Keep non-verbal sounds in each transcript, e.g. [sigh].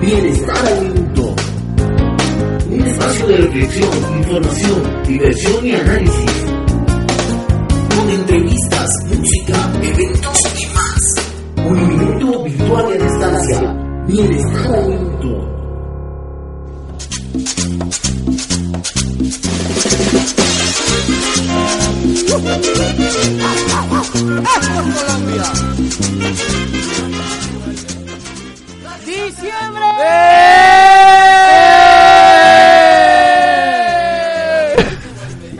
Bienestar al minuto. Un espacio de reflexión, información, diversión y análisis. Con entrevistas, música, eventos y más. Un minuto virtual en distancia. Bienestar al minuto. ¡Diciembre!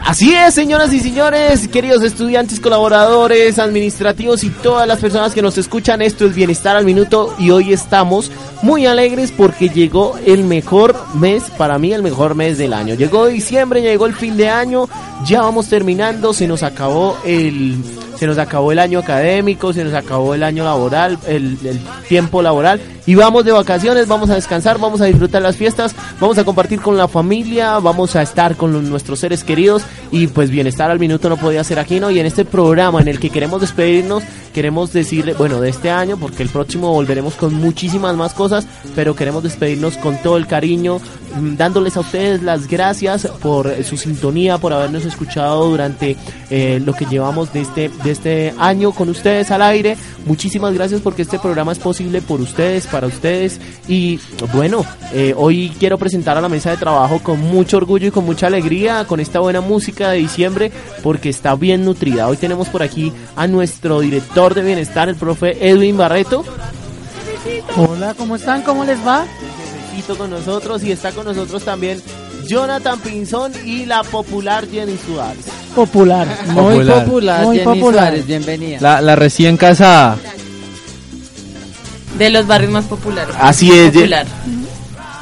Así es, señoras y señores, queridos estudiantes, colaboradores, administrativos y todas las personas que nos escuchan, esto es Bienestar al Minuto y hoy estamos muy alegres porque llegó el mejor mes, para mí el mejor mes del año. Llegó diciembre, llegó el fin de año, ya vamos terminando, se nos acabó el se nos acabó el año académico, se nos acabó el año laboral, el, el, tiempo laboral y vamos de vacaciones, vamos a descansar, vamos a disfrutar las fiestas, vamos a compartir con la familia, vamos a estar con nuestros seres queridos y pues bienestar al minuto no podía ser aquí, ¿no? Y en este programa en el que queremos despedirnos, queremos decirle, bueno, de este año, porque el próximo volveremos con muchísimas más cosas, pero queremos despedirnos con todo el cariño, dándoles a ustedes las gracias por su sintonía, por habernos escuchado durante eh, lo que llevamos de este, de este año con ustedes al aire. Muchísimas gracias porque este programa es posible por ustedes, para ustedes. Y bueno, eh, hoy quiero presentar a la mesa de trabajo con mucho orgullo y con mucha alegría, con esta buena música de diciembre, porque está bien nutrida. Hoy tenemos por aquí a nuestro director de bienestar, el profe Edwin Barreto. Hola, ¿cómo están? ¿Cómo les va? con nosotros y está con nosotros también Jonathan Pinzón y la popular Jenny Suárez. Popular, muy popular, popular muy Jenny popular. Suárez, bienvenida. La, la recién casada. De los barrios más populares. Así es. Popular.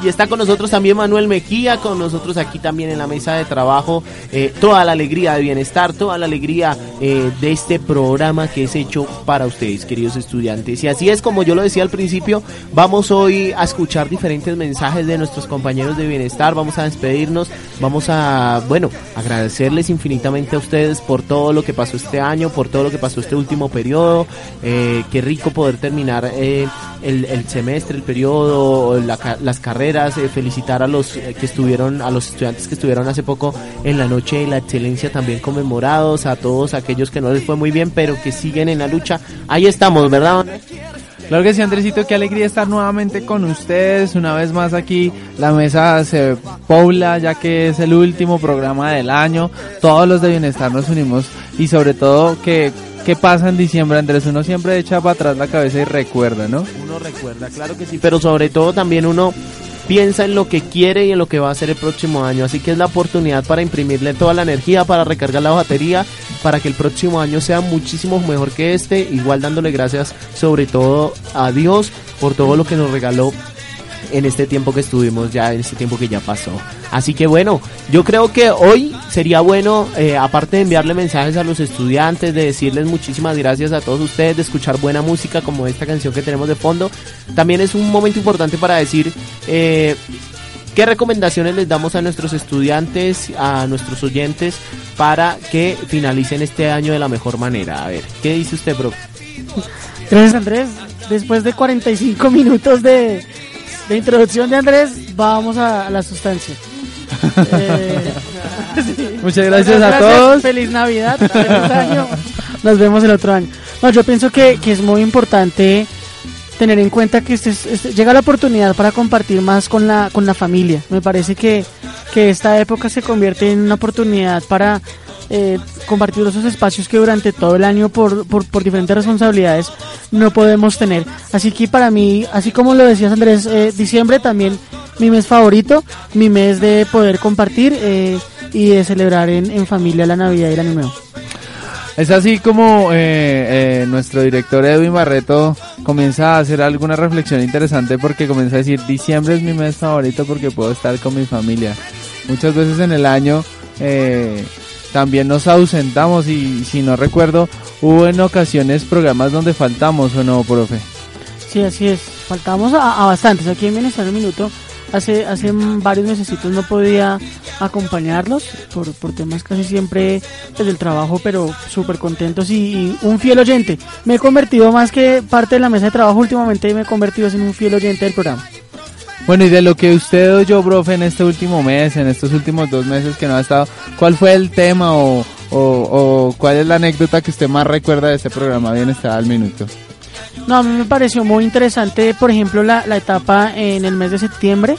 Y está con nosotros también Manuel Mejía, con nosotros aquí también en la mesa de trabajo. Eh, toda la alegría de bienestar, toda la alegría eh, de este programa que es hecho para ustedes, queridos estudiantes. Y así es como yo lo decía al principio, vamos hoy a escuchar diferentes mensajes de nuestros compañeros de bienestar. Vamos a despedirnos, vamos a, bueno, agradecerles infinitamente a ustedes por todo lo que pasó este año, por todo lo que pasó este último periodo. Eh, qué rico poder terminar el, semestre, el periodo, la, las carreras eh, felicitar a los eh, que estuvieron, a los estudiantes que estuvieron hace poco en la noche de la excelencia también conmemorados, a todos aquellos que no les fue muy bien, pero que siguen en la lucha. Ahí estamos, ¿verdad? Claro que sí, Andresito, qué alegría estar nuevamente con ustedes. Una vez más aquí la mesa se pobla ya que es el último programa del año. Todos los de bienestar nos unimos y sobre todo que ¿Qué pasa en diciembre, Andrés? Uno siempre echa para atrás la cabeza y recuerda, ¿no? Uno recuerda, claro que sí, pero sobre todo también uno piensa en lo que quiere y en lo que va a hacer el próximo año. Así que es la oportunidad para imprimirle toda la energía, para recargar la batería, para que el próximo año sea muchísimo mejor que este. Igual dándole gracias sobre todo a Dios por todo lo que nos regaló en este tiempo que estuvimos ya, en este tiempo que ya pasó. Así que bueno, yo creo que hoy sería bueno, eh, aparte de enviarle mensajes a los estudiantes, de decirles muchísimas gracias a todos ustedes, de escuchar buena música como esta canción que tenemos de fondo, también es un momento importante para decir... Eh, ¿Qué recomendaciones les damos a nuestros estudiantes, a nuestros oyentes, para que finalicen este año de la mejor manera? A ver, ¿qué dice usted, bro? Gracias, Andrés. Después de 45 minutos de, de introducción de Andrés, vamos a, a la sustancia. [laughs] eh, sí. Muchas gracias, gracias, a todos. Feliz Navidad, feliz año. Nos vemos el otro año. No, yo pienso que, que es muy importante tener en cuenta que este, este, llega la oportunidad para compartir más con la, con la familia. Me parece que, que esta época se convierte en una oportunidad para eh, compartir esos espacios que durante todo el año por, por, diferentes responsabilidades no podemos tener. Así que para mí, así como lo decías Andrés, eh, diciembre también mi mes favorito, mi mes de poder compartir eh, y de celebrar en, en, familia la Navidad y el Año. Es así como eh, nuestro director Edwin Barreto comienza a hacer alguna reflexión interesante porque comienza a decir, diciembre es mi mes favorito porque puedo estar con mi familia. Muchas veces en el año eh, también nos ausentamos y si no recuerdo, hubo en ocasiones programas donde faltamos o no, profe. Sí, así es. Faltamos a, a bastantes. Aquí en Bienestar un Minuto hace, hace varios meses no podía acompañarlos por, por temas casi siempre desde el trabajo, pero súper contentos y, un fiel oyente. Me he convertido más que parte de la mesa de trabajo últimamente, me he convertido en un fiel oyente del programa. Bueno, y de lo que usted oyó, profe, en este último mes, en estos últimos dos meses que no ha estado, ¿cuál fue el tema o, o, cuál es la anécdota que usted más recuerda de este programa Bienestar al Minuto? No, a mí me pareció muy interesante, por ejemplo, la, la etapa en el mes de septiembre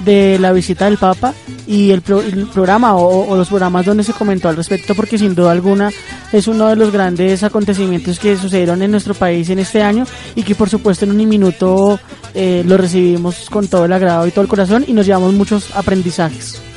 de la visita del Papa y el, programa o, los programas donde se comentó al respecto, porque sin duda alguna es uno de los grandes acontecimientos que sucedieron en nuestro país en este año y que por supuesto en un minuto eh, lo recibimos con todo el agrado y todo el corazón y nos llevamos muchos aprendizajes.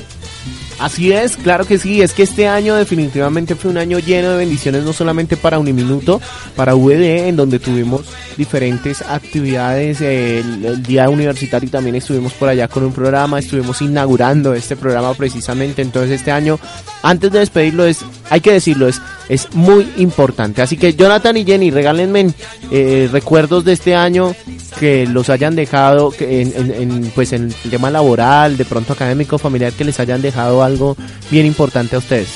Así es, claro que sí, es que este año definitivamente fue un año lleno de bendiciones, no solamente para Uniminuto, para VD, en donde tuvimos diferentes actividades, el, día universitario también estuvimos por allá con un programa, estuvimos inaugurando este programa precisamente, entonces este año, antes de despedirlo, es, hay que decirlo, es, es muy importante, así que Jonathan y Jenny, regálenme eh, recuerdos de este año que los hayan dejado en, pues en el tema laboral, de pronto académico, familiar, que les hayan dejado algo bien importante a ustedes?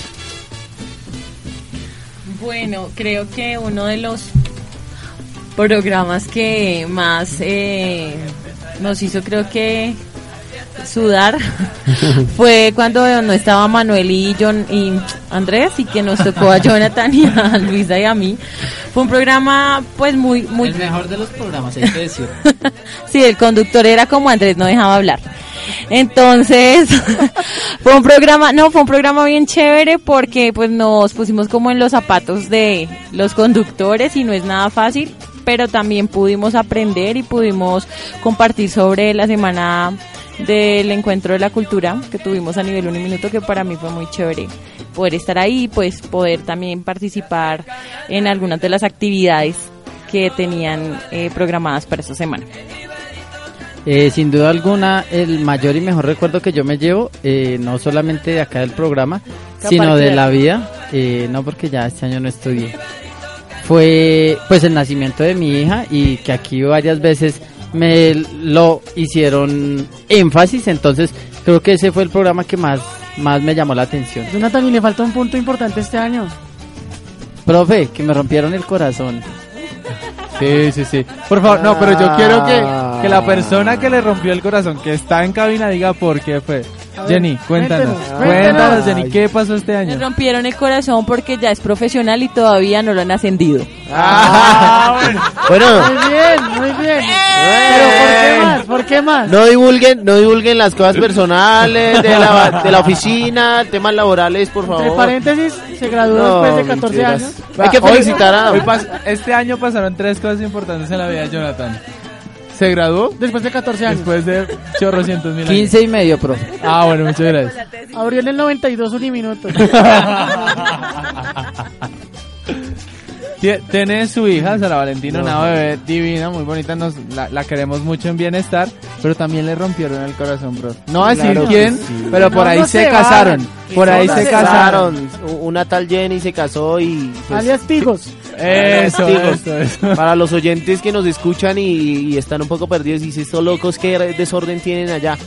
Bueno, creo que uno de los programas que más eh, nos hizo, creo que sudar [laughs] fue cuando no estaba Manuel y John y Andrés y que nos tocó a Jonathan y a Luisa y a mí. Fue un programa pues muy muy el mejor de los programas, hay que decir. [laughs] sí, el conductor era como Andrés, no dejaba hablar. Entonces, [laughs] fue un programa, no, fue un programa bien chévere porque pues nos pusimos como en los zapatos de los conductores y no es nada fácil, pero también pudimos aprender y pudimos compartir sobre la semana del encuentro de la cultura que tuvimos a nivel un minuto que para mí fue muy chévere poder estar ahí pues poder también participar en algunas de las actividades que tenían eh, programadas para esta semana. Eh, sin duda alguna, el mayor y mejor recuerdo que yo me llevo, eh, no solamente de acá del programa, sino de la vida, eh, no porque ya este año no estudié, fue pues el nacimiento de mi hija y que aquí varias veces me lo hicieron énfasis, entonces creo que ese fue el programa que más, más me llamó la atención. Jonathan, y le falta un punto importante este año. Profe, que me rompieron el corazón. Sí, sí, sí. Por favor, no, pero yo quiero que, que la persona que le rompió el corazón, que está en cabina, diga por qué fue. Jenny, cuéntanos. Cuéntanos, Jenny, ¿qué pasó este año? Me rompieron el corazón porque ya es profesional y todavía no lo han ascendido. Ah, [laughs] bueno. Muy bien, muy bien. Pero ¿por qué más? ¿Por qué más? No divulguen, no divulguen las cosas personales de la, de la oficina, temas laborales, por favor. Entre paréntesis, se graduó después de 14 años. Hay que felicitar a... este año pasaron tres cosas importantes en la vida de Jonathan. ¿Se graduó? Después de 14 años. Después de chorrocientos mil 15 y medio, profe. Ah, bueno, muchas gracias. Abrió en el 92 un minuto. Tiene su hija, Sara Valentina, una bebé divina, muy bonita, nos la, queremos mucho en bienestar, pero también le rompieron el corazón, bro. No a decir quién, pero por ahí se, casaron. Por ahí se, casaron. Una tal Jenny se casó y... Pues, Alias Pigos. Eso, Para los oyentes que nos escuchan y, están un poco perdidos y estos locos, ¿qué desorden tienen allá?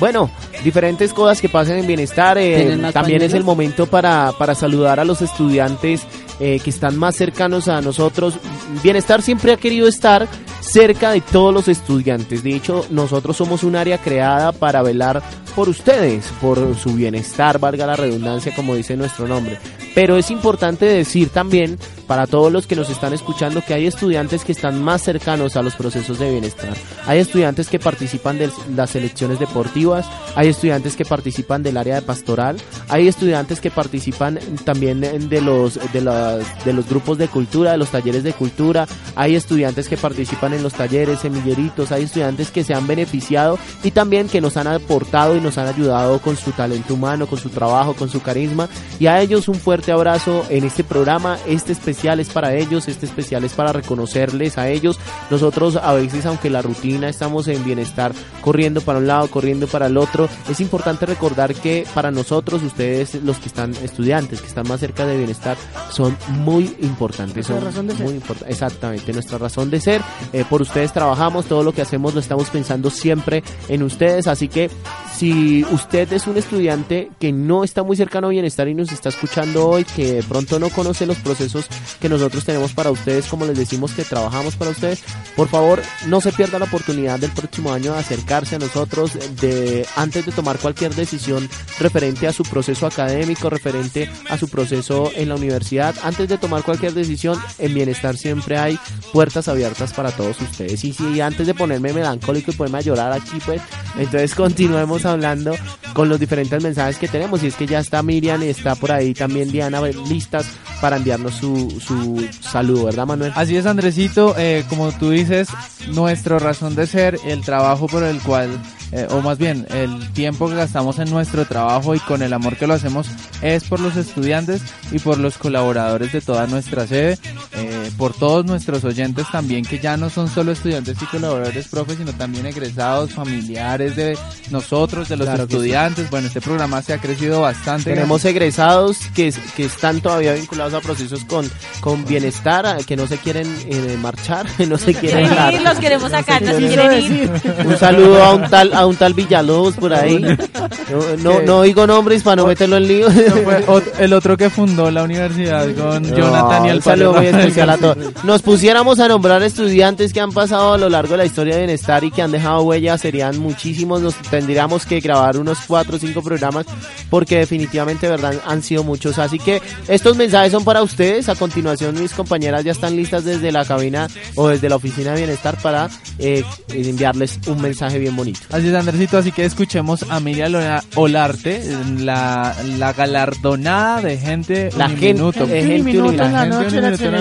Bueno, diferentes cosas que pasan en bienestar. Eh, también es el momento para, para saludar a los estudiantes eh, que están más cercanos a nosotros. Bienestar siempre ha querido estar cerca de todos los estudiantes. De hecho, nosotros somos un área creada para velar por ustedes, por su bienestar, valga la redundancia como dice nuestro nombre. Pero es importante decir también para todos los que nos están escuchando que hay estudiantes que están más cercanos a los procesos de bienestar. Hay estudiantes que participan de las selecciones deportivas, hay estudiantes que participan del área de pastoral, hay estudiantes que participan también de los de las, de los grupos de cultura, de los talleres de cultura, hay estudiantes que participan en los talleres semilleritos, hay estudiantes que se han beneficiado y también que nos han aportado y nos han ayudado con su talento humano, con su trabajo, con su carisma y a ellos un fuerte abrazo en este programa, este especial especial es para ellos, este especial es para reconocerles a ellos. Nosotros a veces, aunque la rutina estamos en bienestar, corriendo para un lado, corriendo para el otro, es importante recordar que para nosotros ustedes, los que están estudiantes, que están más cerca de bienestar, son muy importantes. Nuestra son razón de ser. import- Exactamente, nuestra razón de ser. Eh, por ustedes trabajamos, todo lo que hacemos lo estamos pensando siempre en ustedes. Así que si usted es un estudiante que no está muy cercano a bienestar y nos está escuchando hoy, que de pronto no conoce los procesos que nosotros tenemos para ustedes, como les decimos que trabajamos para ustedes, por favor no se pierda la oportunidad del próximo año de acercarse a nosotros, de antes de tomar cualquier decisión referente a su proceso académico, referente a su proceso en la universidad, antes de tomar cualquier decisión, en bienestar siempre hay puertas abiertas para todos ustedes. Y si antes de ponerme melancólico y ponerme a llorar aquí, pues, entonces [laughs] continuemos hablando con los diferentes mensajes que tenemos. Y es que ya está Miriam y está por ahí también Diana listas para enviarnos su, su saludo, ¿verdad, Manuel? Así es, Andresito, eh, como tú dices, nuestra razón de ser, el trabajo por el cual, eh, o más bien, el tiempo que gastamos en nuestro trabajo y con el amor que lo hacemos es por los estudiantes y por los colaboradores de toda nuestra sede, eh, por todos nuestros oyentes también, que ya no son solo estudiantes y colaboradores profes, sino también egresados, familiares de nosotros, de los Claro que sí. estudiantes. Bueno, este programa se ha crecido bastante. Tenemos egresados que, que están todavía vinculados a procesos con, con bienestar, que no se quieren eh, marchar, [laughs] no se quieren dar. los queremos acá, no se quieren ir. Un saludo a un tal, a un tal Villalobos por ahí. [laughs] No, no, no oigo nombres para no meterlo en lío. No ot- el otro que fundó la universidad con Jonathan y el un saludo muy Palo. especial a todos. Nos pusiéramos a nombrar estudiantes que han pasado a lo largo de la historia de bienestar y que han dejado huella, serían muchísimos. Nos tendríamos que grabar unos cuatro o cinco programas porque definitivamente, verdad, han sido muchos. Así que estos mensajes son para ustedes. A continuación, mis compañeras ya están listas desde la cabina o desde la oficina de bienestar para eh, enviarles un mensaje bien bonito. Así es, Andresito, así que escuchemos a Miriam Olarte, la, la galardonada de gente La gente- Un minuto en la Gente noche de la Uniminuto en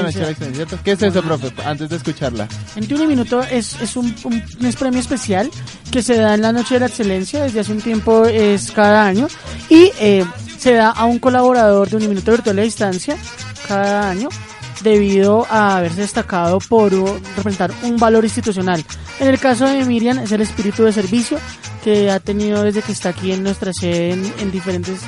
la. ¿Qué es eso, profe? Antes de escucharla. En un minuto es, es un, un, un premio especial que se da en la Noche de la Excelencia, desde hace un tiempo es cada año, y eh, se da a un colaborador de un minuto virtual a distancia cada año debido a haberse destacado por representar un valor institucional. En el caso de Miriam es el espíritu de servicio que ha tenido desde que está aquí en nuestra sede en, en diferentes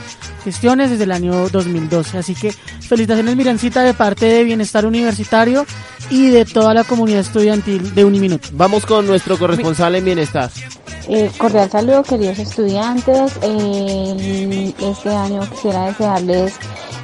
gestiones desde el año 2012. Así que felicitaciones Mirancita de parte de Bienestar Universitario y de toda la comunidad estudiantil de Uniminuto. Vamos con nuestro corresponsal en bienestar. Eh, cordial saludo, queridos estudiantes. Eh, este año quisiera desearles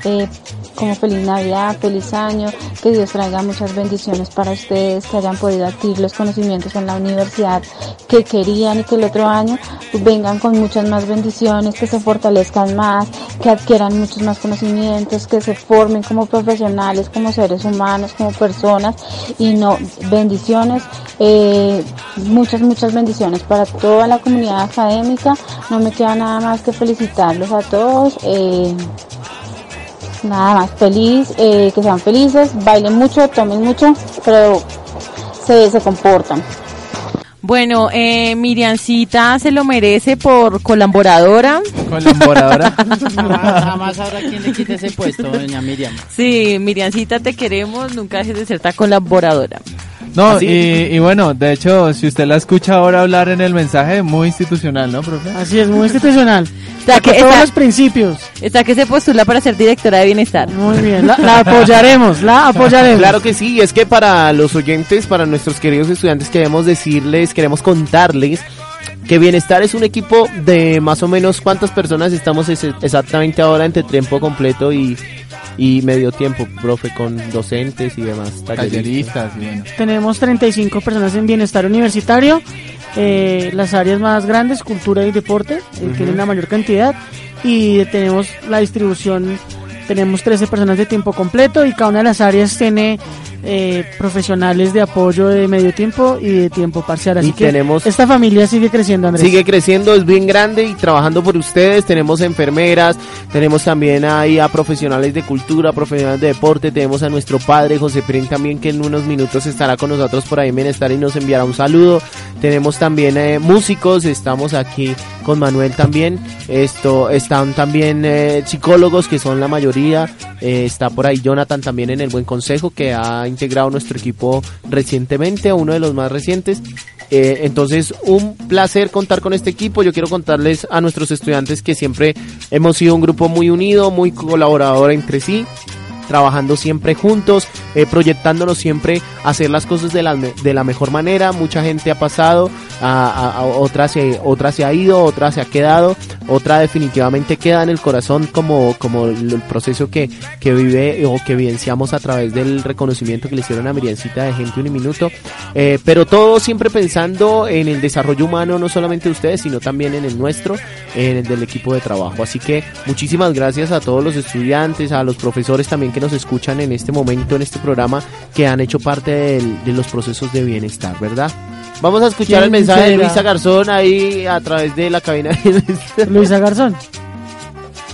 eh, como feliz Navidad, feliz año, que Dios traiga muchas bendiciones para ustedes, que hayan podido adquirir los conocimientos en la universidad que querían y que el otro año vengan con muchas más bendiciones, que se fortalezcan más, que adquieran muchos más conocimientos, que se formen como profesionales, como seres humanos, como personas y no bendiciones, eh, muchas, muchas bendiciones para toda la comunidad académica. No me queda nada más que felicitarlos a todos. eh, nada más feliz, eh, que sean felices, bailen mucho, tomen mucho, pero se, se comportan. Bueno, eh, Miriancita se lo merece por colaboradora. Colaboradora. [laughs] Jamás, jamás habrá quien le quite ese puesto, doña Miriam. Sí, Miriancita, te queremos, nunca dejes de ser tan colaboradora. No, Así- y, y bueno, de hecho, si usted la escucha ahora hablar en el mensaje, muy institucional, ¿no, profe? Así es, muy institucional. Está que, todos los principios. está que se postula para ser directora de bienestar. Muy bien, la, la apoyaremos, la [laughs] apoyaremos. Claro que sí, es que para los oyentes, para nuestros queridos estudiantes, queremos decirles, queremos contarles que Bienestar es un equipo de más o menos cuántas personas estamos es- exactamente ahora entre tiempo completo y, y medio tiempo, profe, con docentes y demás. talleristas. Talleristas, y bueno. Tenemos 35 personas en bienestar universitario. Eh, las áreas más grandes, cultura y deporte, eh, tienen la mayor cantidad. Y tenemos la distribución, tenemos 13 personas de tiempo completo y cada una de las áreas tiene eh, profesionales de apoyo de medio tiempo y de tiempo parcial. Así Y que tenemos- esta familia sigue creciendo, Andrés. Sigue creciendo, es bien grande y trabajando por ustedes. Tenemos enfermeras, tenemos también ahí a profesionales de cultura, profesionales de deporte. Tenemos a nuestro padre José Prin también que en unos minutos estará con nosotros por ahí en Bienestar y nos enviará un saludo. Tenemos también eh, músicos, estamos aquí con Manuel también. Esto están también eh, psicólogos que son la mayoría. Eh, está por ahí Jonathan también en el Buen Consejo que ha integrado nuestro equipo recientemente, uno de los más recientes. Eh, entonces, un placer contar con este equipo. Yo quiero contarles a nuestros estudiantes que siempre hemos sido un grupo muy unido, muy colaborador entre sí trabajando siempre juntos, eh, proyectándonos siempre hacer las cosas de la, de la mejor manera. Mucha gente ha pasado, a, otra, se, otra se ha ido, otra se ha quedado, otra definitivamente queda en el corazón como, como el, proceso que, que vive o que evidenciamos a través del reconocimiento que le hicieron a Miriancita de Gente Un Minuto. Eh, pero todo siempre pensando en el desarrollo humano, no solamente de ustedes, sino también en el nuestro, en el del equipo de trabajo. Así que muchísimas gracias a todos los estudiantes, a los profesores también que nos escuchan en este momento, en este programa, que han hecho parte de los procesos de bienestar, ¿verdad? Vamos a escuchar el mensaje de Luisa Garzón ahí a través de la cabina. Luisa Garzón.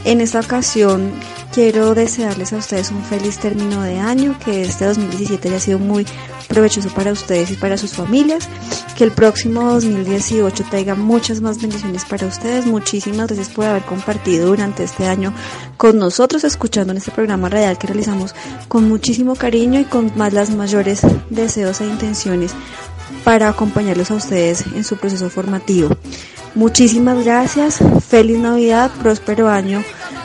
En esta ocasión quiero desearles a ustedes un feliz término de año, que este 2017 haya sido muy provechoso para ustedes y para sus familias, que el próximo 2018 traiga muchas más bendiciones para ustedes. Muchísimas gracias por haber compartido durante este año con nosotros, escuchando en este programa radial que realizamos con muchísimo cariño y con más las mayores deseos e intenciones para acompañarlos a ustedes en su proceso formativo. Muchísimas gracias, feliz Navidad, próspero año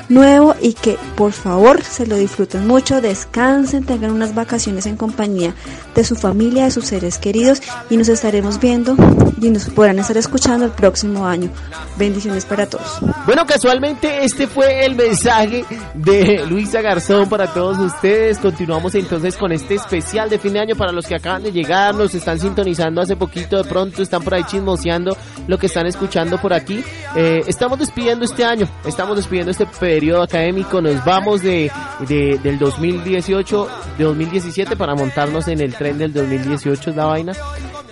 nuevo y que por favor se lo disfruten mucho, descansen, tengan unas vacaciones en compañía de su familia, de sus seres queridos y nos estaremos viendo y nos podrán estar escuchando el próximo año. Bendiciones para todos. Bueno, casualmente este fue el mensaje de Luisa Garzón para todos ustedes. Continuamos entonces con este especial de fin de año para los que acaban de llegar, nos están sintonizando hace poquito, de pronto están por ahí chismoseando lo que están escuchando por aquí. Eh, estamos despidiendo este año, estamos despidiendo este periodo académico, nos vamos de, de, del 2018, de 2017 para montarnos en el tren del 2018, es la vaina.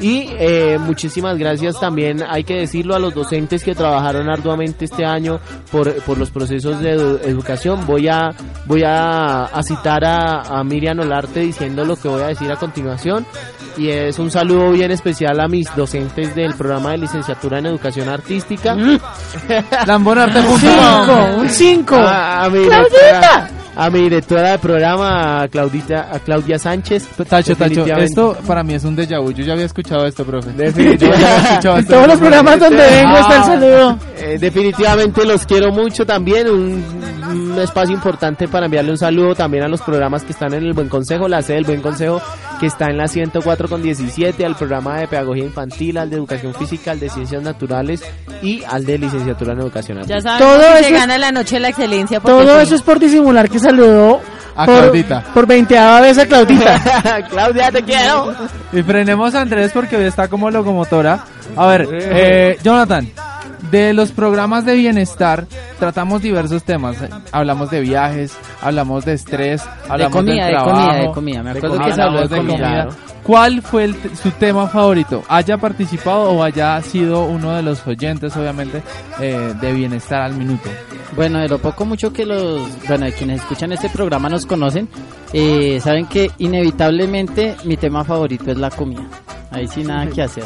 Y eh, muchísimas gracias también, hay que decirlo, a los docentes que trabajaron arduamente este año por, por los procesos de educación. Voy a, voy a, citar a, a Miriam Olarte diciendo lo que voy a decir a continuación. Y es un saludo bien especial a mis docentes del programa de licenciatura en educación artística. Mm. [laughs] Un 5. A, ¡Claudita! a mi directora de programa, Claudita, a Claudia Sánchez. Tacho, Tacho, esto para mí es un déjà vu. Yo ya había escuchado esto, profe. Definitivamente. en todos los programas donde vengo está el saludo. Eh, definitivamente los quiero mucho también. Un, un, espacio importante para enviarle un saludo también a los programas que están en el Buen Consejo, la sede del Buen Consejo que está en la 104 con 17, al programa de pedagogía infantil, al de educación física, al de ciencias naturales y al de licenciatura en educación. Ya saben, todo eso se gana la noche de la excelencia. Todo eso es por disimular que saludó a por, Claudita. Por veinteava vez a Claudita. [laughs] Claudia, te quiero. Y frenemos a Andrés porque hoy está como locomotora. A ver, eh, Jonathan, de los programas de bienestar tratamos diversos temas. Hablamos de viajes, hablamos de estrés, hablamos de comida, de comida, de comida. Me acuerdo que se habló de, comida. ¿Cuál fue su tema favorito? ¿Haya participado o haya sido uno de los oyentes, obviamente, eh, de Bienestar al Minuto? Bueno, de lo poco mucho que los, bueno, quienes escuchan este programa nos conocen, eh, saben que inevitablemente mi tema favorito es la comida. Ahí sí nada que hacer.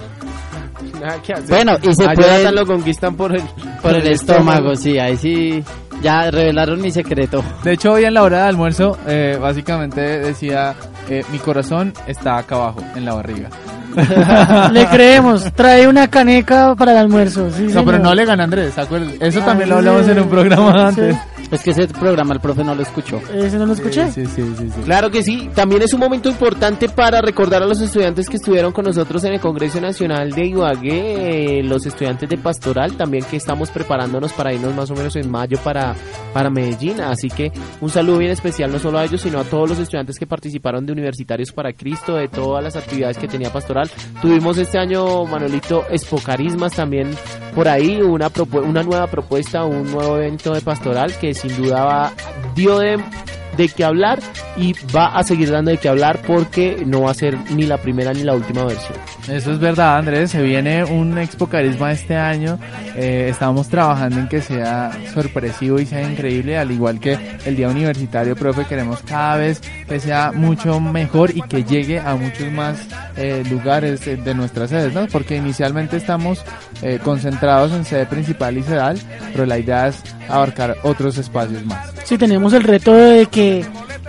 Bueno, y se puede... lo conquistan por el, por, el, estómago, sí, ahí sí ya revelaron mi secreto. De hecho, hoy en la hora de almuerzo, eh, básicamente decía, eh, mi corazón está acá abajo, en la barriga. [laughs] le creemos, trae una caneca para el almuerzo. no, pero no le gana Andrés, Eso también lo hablamos en un programa antes. Es que ese programa el profe no lo escuchó. ¿Ese no lo escuché? Sí, sí, sí, Claro que sí. También es un momento importante para recordar a los estudiantes que estuvieron con nosotros en el Congreso Nacional de Ibagué, eh, los estudiantes de Pastoral, también que estamos preparándonos para irnos más o menos en mayo para, para Medellín. Así que un saludo bien especial no solo a ellos, sino a todos los estudiantes que participaron de Universitarios para Cristo, de todas las actividades que tenía Pastoral. Tuvimos este año, Manolito, Espocarismas también por ahí, una, una nueva propuesta, un nuevo evento de Pastoral que sin duda va, dio de, de qué hablar y va a seguir dando de qué hablar porque no va a ser ni la primera ni la última versión. Eso es verdad, Andrés. Se viene un Expo Carisma este año. Eh, estamos trabajando en que sea sorpresivo y sea increíble, al igual que el Día Universitario, profe. Queremos cada vez que sea mucho mejor y que llegue a muchos más eh, lugares de nuestras sedes, ¿no? Porque inicialmente estamos eh, concentrados en sede principal y sedal, pero la idea es abarcar otros espacios más. Sí, tenemos el reto de que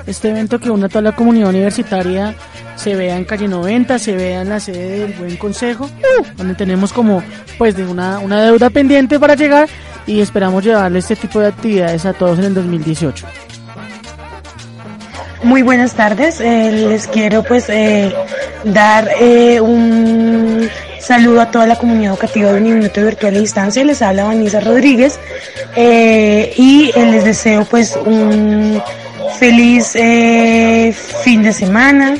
este evento que une a toda la comunidad universitaria se vea en calle 90, se vea en la sede del Buen Consejo, donde tenemos como pues de una, una deuda pendiente para llegar y esperamos llevarle este tipo de actividades a todos en el 2018. Muy buenas tardes, eh, les quiero pues eh, dar eh, un saludo a toda la comunidad educativa de Uniminuto Virtual a Distancia, les habla Vanessa Rodríguez y les deseo pues un feliz fin de semana,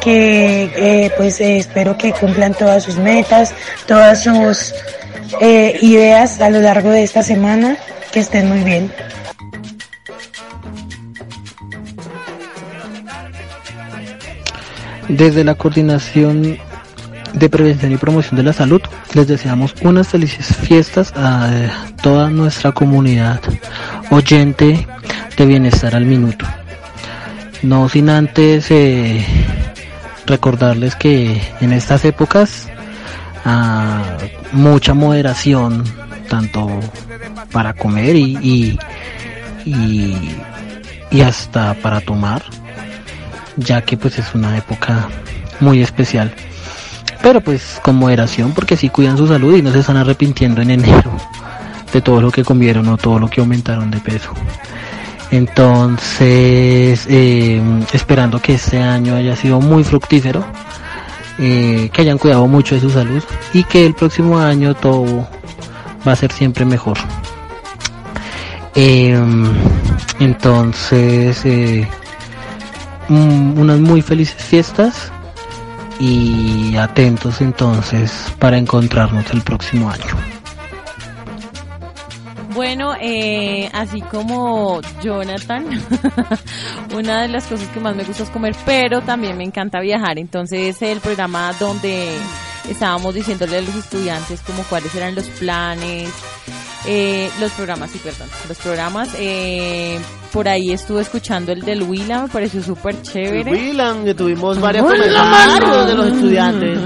que pues espero que cumplan todas sus metas, todas sus ideas a lo largo de esta semana, que estén muy bien. Desde la Coordinación de Prevención y Promoción de la Salud, les deseamos unas felices fiestas a toda nuestra comunidad oyente de Bienestar al Minuto. No sin antes eh, recordarles que en estas épocas ah, mucha moderación, tanto para comer y, y, y hasta para tomar ya que pues es una época muy especial. Pero pues con moderación porque si cuidan su salud y no se están arrepintiendo en enero de todo lo que comieron o todo lo que aumentaron de peso. Entonces, eh, esperando que este año haya sido muy fructífero, eh, que hayan cuidado mucho de su salud y que el próximo año todo va a ser siempre mejor. Em, entonces, eh, Mm, unas muy felices fiestas y atentos entonces para encontrarnos el próximo año. Bueno, eh, así como Jonathan, [laughs] una de las cosas que más me gusta es comer, pero también me encanta viajar. Entonces, el programa donde estábamos diciéndole a los estudiantes como cuáles eran los planes, eh, los programas, sí, perdón, los programas. Eh, por ahí estuve escuchando el del Willa, me pareció súper chévere. Willam, que tuvimos varios comentarios de los estudiantes.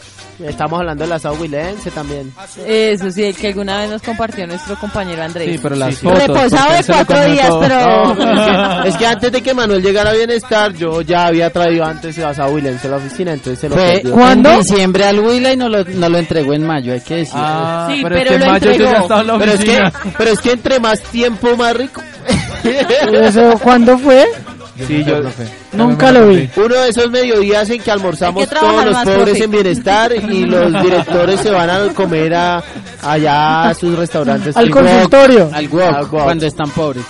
[laughs] Estamos hablando de la Sauwilense también. Eso sí, que alguna vez nos compartió nuestro compañero Andrés. Sí, pero las fotos. Reposado de cuatro días, pero... es, que, antes de que Manuel llegara a Bienestar, yo ya había traído antes a Sauwilense a la oficina, entonces se lo Fue ¿Cuándo? En diciembre al Willa y no lo, no lo entregó en mayo, hay que decir. Ah, sí, pero, es que en mayo yo ya estaba en la pero es, que, pero es que entre más tiempo, más rico. [laughs] ¿Eso cuándo fue? Sí, yo, Nunca lo vi. Uno de esos mediodías en que almorzamos todos los pobres en bienestar y los directores se van a comer a, allá a sus restaurantes. Al consultorio. Al walk, cuando están pobres.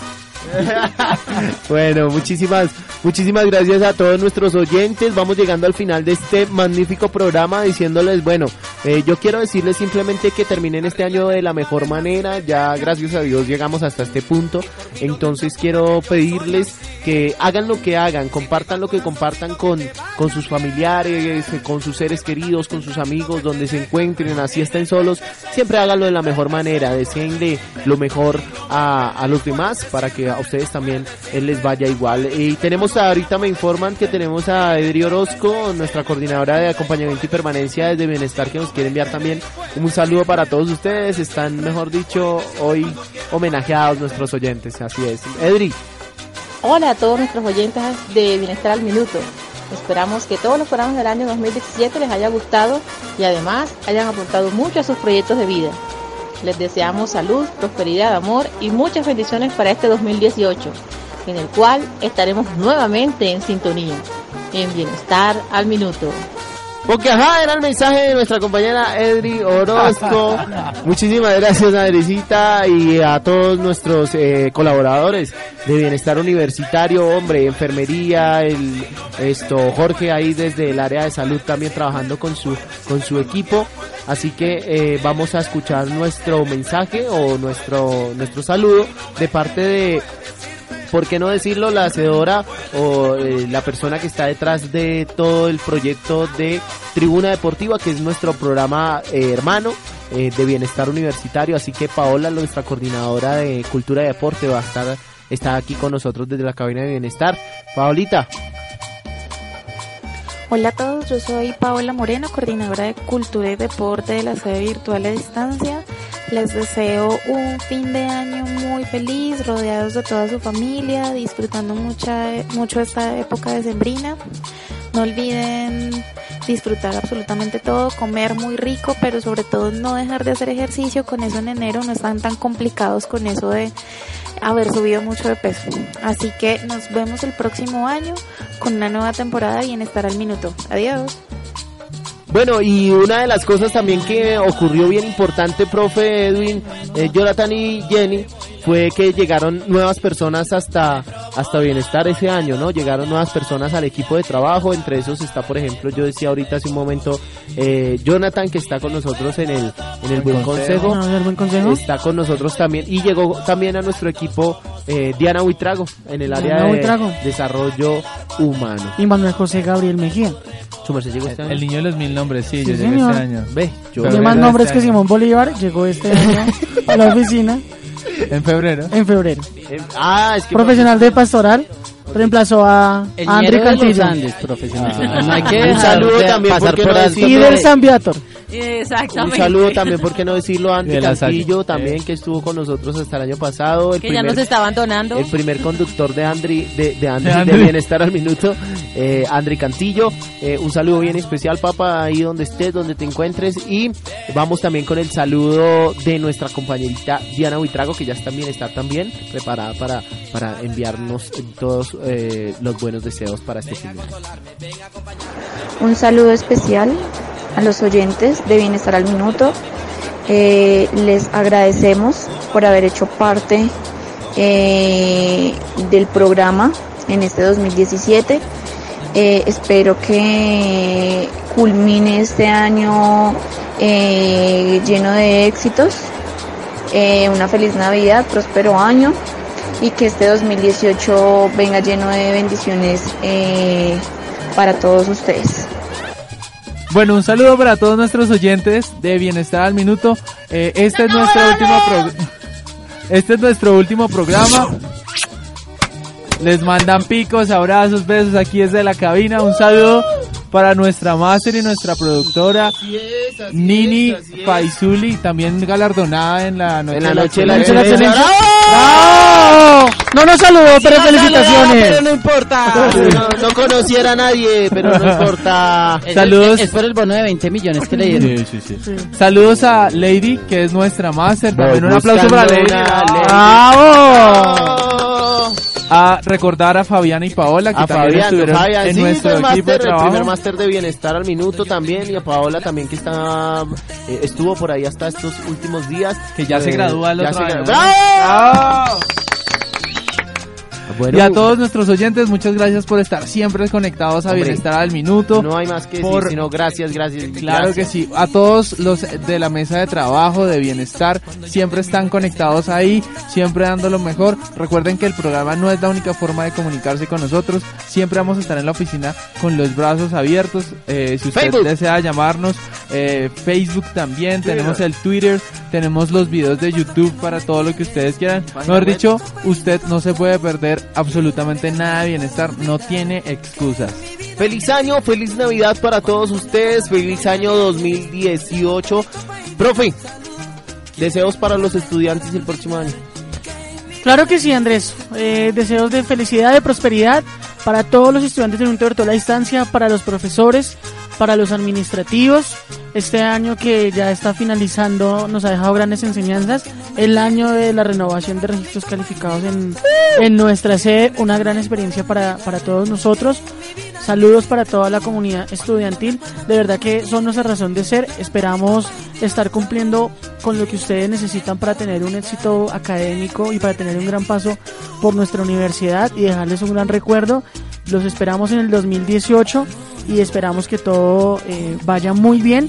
[laughs] bueno, muchísimas, muchísimas gracias a todos nuestros oyentes. Vamos llegando al final de este magnífico programa diciéndoles, bueno, eh, yo quiero decirles simplemente que terminen este año de la mejor manera. Ya, gracias a Dios, llegamos hasta este punto. Entonces quiero pedirles que hagan lo que hagan, compartan lo que compartan con, con sus familiares, con sus seres queridos, con sus amigos, donde se encuentren, así estén solos. Siempre háganlo de la mejor manera. Deseenle lo mejor a, a los demás para que ustedes también les vaya igual. Y tenemos ahorita me informan que tenemos a Edri Orozco, nuestra coordinadora de acompañamiento y permanencia desde Bienestar, que nos quiere enviar también un saludo para todos ustedes. Están, mejor dicho, hoy homenajeados nuestros oyentes. Así es. Edri. Hola a todos nuestros oyentes de Bienestar al Minuto. Esperamos que todos los programas del año 2017 les haya gustado y además hayan aportado mucho a sus proyectos de vida. Les deseamos salud, prosperidad, amor y muchas bendiciones para este 2018, en el cual estaremos nuevamente en sintonía, en bienestar al minuto. Porque ajá, era el mensaje de nuestra compañera Edri Orozco. [laughs] Muchísimas gracias, Adrecita, y a todos nuestros eh, colaboradores de Bienestar Universitario, hombre, enfermería, el esto Jorge ahí desde el área de salud también trabajando con su con su equipo. Así que eh, vamos a escuchar nuestro mensaje o nuestro nuestro saludo de parte de ¿por qué no decirlo? La hacedora o eh, la persona que está detrás de todo el proyecto de Tribuna Deportiva, que es nuestro programa eh, hermano eh, de bienestar universitario. Así que Paola, nuestra coordinadora de cultura y deporte, va a estar está aquí con nosotros desde la cabina de bienestar. Paolita. Hola a todos, yo soy Paola Moreno, coordinadora de Cultura y Deporte de la sede virtual a distancia Les deseo un fin de año muy feliz, rodeados de toda su familia, disfrutando mucha, mucho esta época de sembrina. No olviden disfrutar absolutamente todo, comer muy rico, pero sobre todo no dejar de hacer ejercicio. Con eso en enero no están tan complicados con eso de haber subido mucho de peso. Así que nos vemos el próximo año con una nueva temporada de Bienestar al Minuto. Adiós. Bueno, y una de las cosas también que ocurrió bien importante, profe Edwin, eh, Jonathan y Jenny, fue que llegaron nuevas personas hasta, hasta Bienestar ese año, ¿no? Llegaron nuevas personas al equipo de trabajo, entre esos está, por ejemplo, yo decía ahorita hace un momento, eh, Jonathan, que está con nosotros en el, en el Buen Consejo, ¿el Buen Consejo? está con nosotros también, y llegó también a nuestro equipo eh, Diana Huitrago, en el área Diana de Buitrago. desarrollo humano. Y Manuel José Gabriel Mejía. Su merced llegó este año. El niño de los mil nombres, sí, Sí, yo llegué señor. este año. Ve, yo Tiene más nombres que Simón Bolívar. Llegó este año a la [laughs] oficina En febrero. en febrero. Eh, ah, es que Profesional de pastoral. Reemplazó a El a André. Andes, profesional. Ah. No hay que Un saludo de también, pasar ¿por alto. Y del San Viator. Un Exactamente. saludo también, ¿por qué no decirlo? Andy De la Salle. Cantillo también, que estuvo con nosotros hasta el año pasado. El Que ya primer, nos está abandonando. El primer conductor de Andri, de, de Andri, De. Bienestar al Minuto, eh, Andri Cantillo. Eh, un saludo bien especial, papá, ahí donde estés, donde te encuentres. Y vamos también con el saludo de nuestra compañerita Diana Huitrago, que ya está en Bienestar también, preparada para, para enviarnos todos eh, los buenos deseos para este fin de año. Un saludo especial a los oyentes de Bienestar al Minuto. Eh, les agradecemos por haber hecho parte eh, del programa en este 2017. Eh, espero que culmine este año lleno de éxitos. Una feliz Navidad, próspero año y que este 2018 venga lleno de bendiciones para todos ustedes. Bueno, un saludo para todos nuestros oyentes de Bienestar al Minuto. Eh, este es nuestro último Este es nuestro último programa. Les mandan picos, abrazos, besos aquí desde la cabina. Un saludo para nuestra máster y nuestra productora Nini Paisuli, también galardonada en la noche, En la de noche de la Noche de la excelencia. ¡Bravo! No nos saludó, pero felicitaciones. no importa. [laughs] No, no conociera a nadie, pero no importa. [laughs] Es- Saludos. Es, es por el bono de 20 millones que le dieron. Sí, sí, sí. Saludos a Lady, que es nuestra máster. También un aplauso para Lady. una Lady. ¡Bravo! A recordar a Fabiana y Paola, que A también Fabián, estuvieron Fabián, en sí, nuestro el equipo de máster, el primer máster de bienestar al minuto también y a Paola también que está eh, estuvo por ahí hasta estos últimos días Que ya se Eh, gradúa el ya otro se año. gra- ¡Bravo! Bueno, Y a todos nuestros oyentes, muchas gracias por estar siempre conectados a Hombre, Bienestar al Minuto. no hay más que por- decir sino gracias, gracias. Claro que sí. A todos los de la mesa de trabajo, de bienestar, siempre están conectados ahí, siempre dando lo mejor. Recuerden que el programa no es la única forma de comunicarse con nosotros. Siempre vamos a estar en la oficina con los brazos abiertos. Eh, si usted Facebook. desea llamarnos, eh, Facebook también, Twitter. tenemos el Twitter, tenemos los videos de YouTube para todo lo que ustedes quieran. Mejor dicho, usted no se puede perder absolutamente nada de bienestar, no tiene excusas. Feliz año, feliz Navidad para todos ustedes, feliz año 2018. Profe, deseos para los estudiantes el próximo año. Claro que sí, Andrés. Eh, deseos de felicidad, de prosperidad para todos los estudiantes del Instituto de la Distancia, para los profesores, para los administrativos. Este año que ya está finalizando nos ha dejado grandes enseñanzas. El año de la renovación de registros calificados en, en nuestra sede, una gran experiencia para, para todos nosotros. Saludos para toda la comunidad estudiantil. De verdad que son nuestra razón de ser. Esperamos estar cumpliendo con lo que ustedes necesitan para tener un éxito académico y para tener un gran paso por nuestra universidad y dejarles un gran recuerdo. Los esperamos en el 2018 y esperamos que todo eh, vaya muy bien.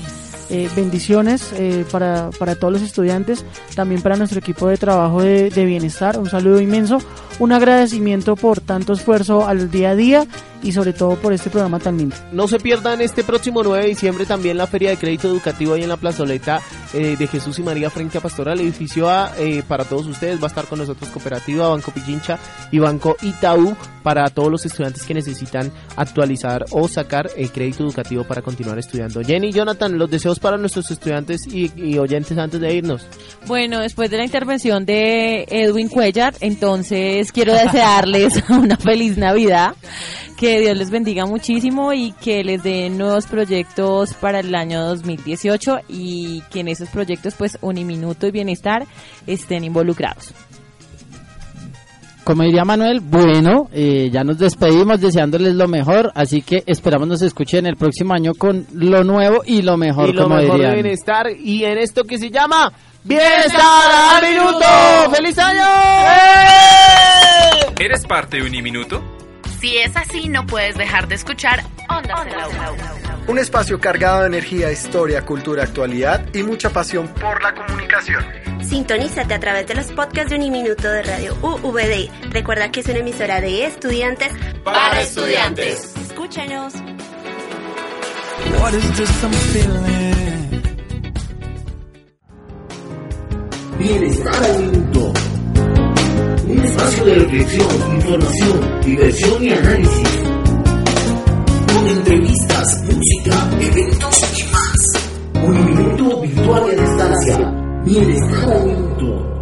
Eh, bendiciones eh, para, para todos los estudiantes, también para nuestro equipo de trabajo de, de bienestar. Un saludo inmenso. Un agradecimiento por tanto esfuerzo al día a día y sobre todo por este programa tan lindo. No se pierdan este próximo 9 de diciembre también la Feria de Crédito Educativo ahí en la plazoleta eh, de Jesús y María frente a Pastoral, edificio A, eh, para todos ustedes. Va a estar con nosotros Cooperativa, Banco Pichincha y Banco Itaú para todos los estudiantes que necesitan actualizar o sacar el crédito educativo para continuar estudiando. Jenny, Jonathan, los deseos para nuestros estudiantes y, y oyentes antes de irnos. Bueno, después de la intervención de Edwin Cuellar, entonces quiero desearles [laughs] una feliz Navidad que Dios les bendiga muchísimo y que les dé nuevos proyectos para el año 2018 y que en esos proyectos pues Uniminuto y Bienestar estén involucrados. Como diría Manuel, bueno, eh, ya nos despedimos deseándoles lo mejor, así que esperamos nos escuchen el próximo año con lo nuevo y lo mejor, y lo como mejor dirían. de bienestar y en esto que se llama Bienestar al Minuto. ¡Feliz año! ¿Eres parte de Uniminuto? Si es así, no puedes dejar de escuchar Ondas en la U. Un espacio cargado de energía, historia, cultura, actualidad y mucha pasión por la comunicación. Sintonízate a través de los podcasts de Uniminuto de Radio UVD. Recuerda que es una emisora de estudiantes Para estudiantes. Escúchanos. What is this I'm feeling? Bienestar minuto. Un espacio de reflexión, información, diversión y análisis. Con entrevistas, música, eventos y más. Un minuto virtual y a distancia. Bienestar minuto.